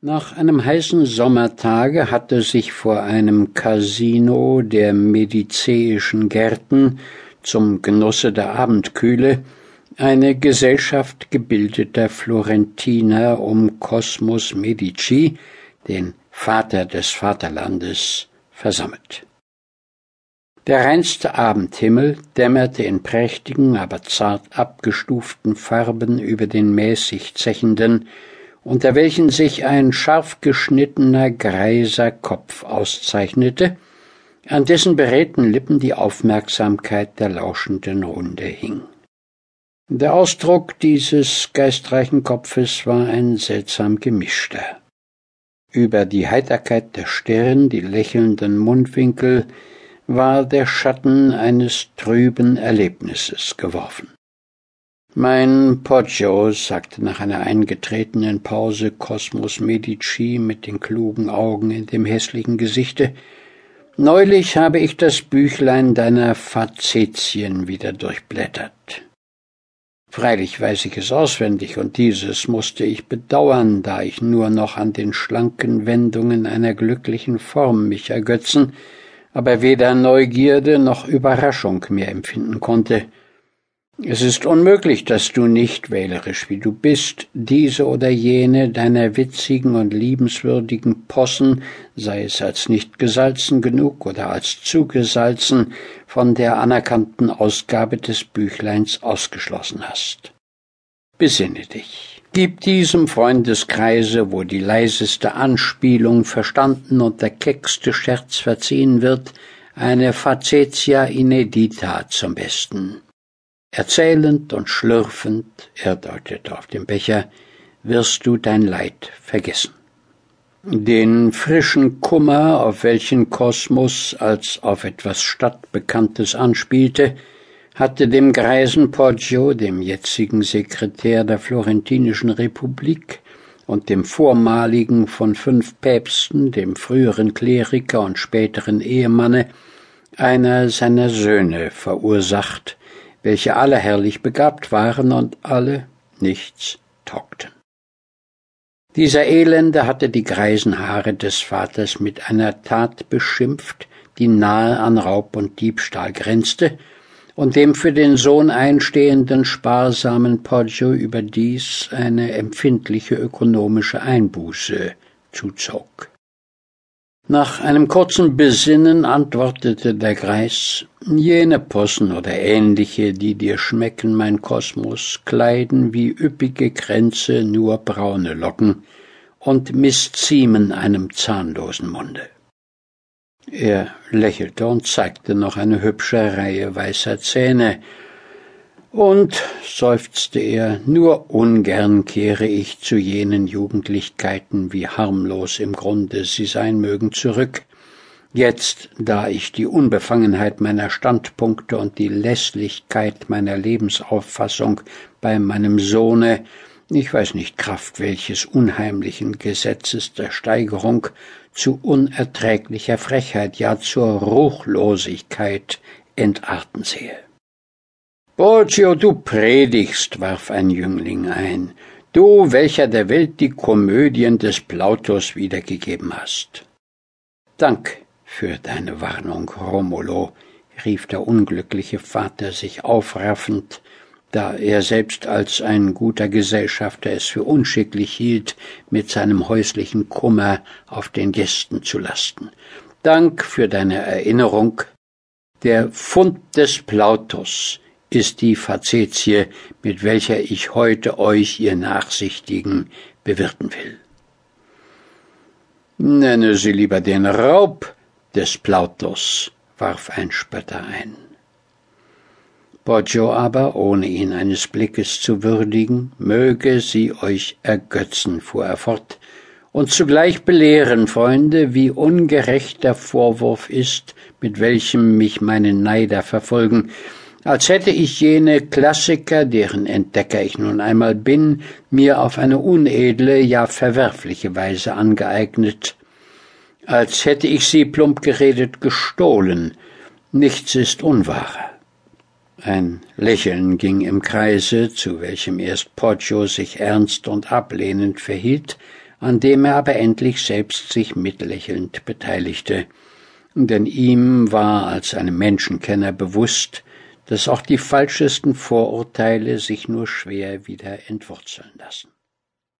Nach einem heißen Sommertage hatte sich vor einem Casino der Mediceischen Gärten zum Genusse der Abendkühle eine Gesellschaft gebildeter Florentiner um Cosmus Medici, den Vater des Vaterlandes, versammelt. Der reinste Abendhimmel dämmerte in prächtigen, aber zart abgestuften Farben über den mäßig zechenden, unter welchen sich ein scharf geschnittener greiser Kopf auszeichnete, an dessen beredten Lippen die Aufmerksamkeit der lauschenden Runde hing. Der Ausdruck dieses geistreichen Kopfes war ein seltsam gemischter. Über die Heiterkeit der Stirn, die lächelnden Mundwinkel, war der Schatten eines trüben Erlebnisses geworfen. Mein Poggio, sagte nach einer eingetretenen Pause Cosmos Medici mit den klugen Augen in dem hässlichen Gesichte, neulich habe ich das Büchlein deiner Fazetien wieder durchblättert. Freilich weiß ich es auswendig, und dieses musste ich bedauern, da ich nur noch an den schlanken Wendungen einer glücklichen Form mich ergötzen, aber weder Neugierde noch Überraschung mehr empfinden konnte. Es ist unmöglich, dass du nicht, wählerisch wie du bist, diese oder jene deiner witzigen und liebenswürdigen Possen, sei es als nicht gesalzen genug oder als zugesalzen, von der anerkannten Ausgabe des Büchleins ausgeschlossen hast. Besinne dich. Gib diesem Freundeskreise, wo die leiseste Anspielung verstanden und der keckste Scherz verziehen wird, eine Facetia inedita zum Besten. Erzählend und schlürfend, er deutete auf den Becher, wirst du dein Leid vergessen. Den frischen Kummer, auf welchen Kosmos als auf etwas Stadtbekanntes anspielte, hatte dem greisen Poggio, dem jetzigen Sekretär der Florentinischen Republik und dem vormaligen von fünf Päpsten, dem früheren Kleriker und späteren Ehemanne, einer seiner Söhne verursacht, welche alle herrlich begabt waren und alle nichts taugten. Dieser Elende hatte die greisen Haare des Vaters mit einer Tat beschimpft, die nahe an Raub und Diebstahl grenzte und dem für den Sohn einstehenden sparsamen Poggio überdies eine empfindliche ökonomische Einbuße zuzog. Nach einem kurzen Besinnen antwortete der Greis Jene Possen oder ähnliche, die dir schmecken, mein Kosmos, kleiden wie üppige Kränze nur braune Locken und missziemen einem zahnlosen Munde. Er lächelte und zeigte noch eine hübsche Reihe weißer Zähne, und, seufzte er, nur ungern kehre ich zu jenen Jugendlichkeiten, wie harmlos im Grunde sie sein mögen, zurück. Jetzt, da ich die Unbefangenheit meiner Standpunkte und die Lässlichkeit meiner Lebensauffassung bei meinem Sohne, ich weiß nicht Kraft welches unheimlichen Gesetzes der Steigerung, zu unerträglicher Frechheit, ja zur Ruchlosigkeit entarten sehe. Borgio, du predigst, warf ein Jüngling ein, du, welcher der Welt die Komödien des Plautus wiedergegeben hast. Dank für deine Warnung, Romulo, rief der unglückliche Vater sich aufraffend, da er selbst als ein guter Gesellschafter es für unschicklich hielt, mit seinem häuslichen Kummer auf den Gästen zu lasten. Dank für deine Erinnerung. Der Fund des Plautus ist die Fazetie, mit welcher ich heute euch, ihr Nachsichtigen, bewirten will. Nenne sie lieber den Raub des Plautus, warf ein Spötter ein. Poggio aber, ohne ihn eines Blickes zu würdigen, möge sie euch ergötzen, fuhr er fort, und zugleich belehren, Freunde, wie ungerecht der Vorwurf ist, mit welchem mich meine Neider verfolgen, als hätte ich jene Klassiker, deren Entdecker ich nun einmal bin, mir auf eine unedle, ja verwerfliche Weise angeeignet, als hätte ich sie plump geredet gestohlen. Nichts ist unwahrer. Ein Lächeln ging im Kreise, zu welchem erst Poggio sich ernst und ablehnend verhielt, an dem er aber endlich selbst sich mitlächelnd beteiligte, denn ihm war als einem Menschenkenner bewusst, dass auch die falschesten Vorurteile sich nur schwer wieder entwurzeln lassen.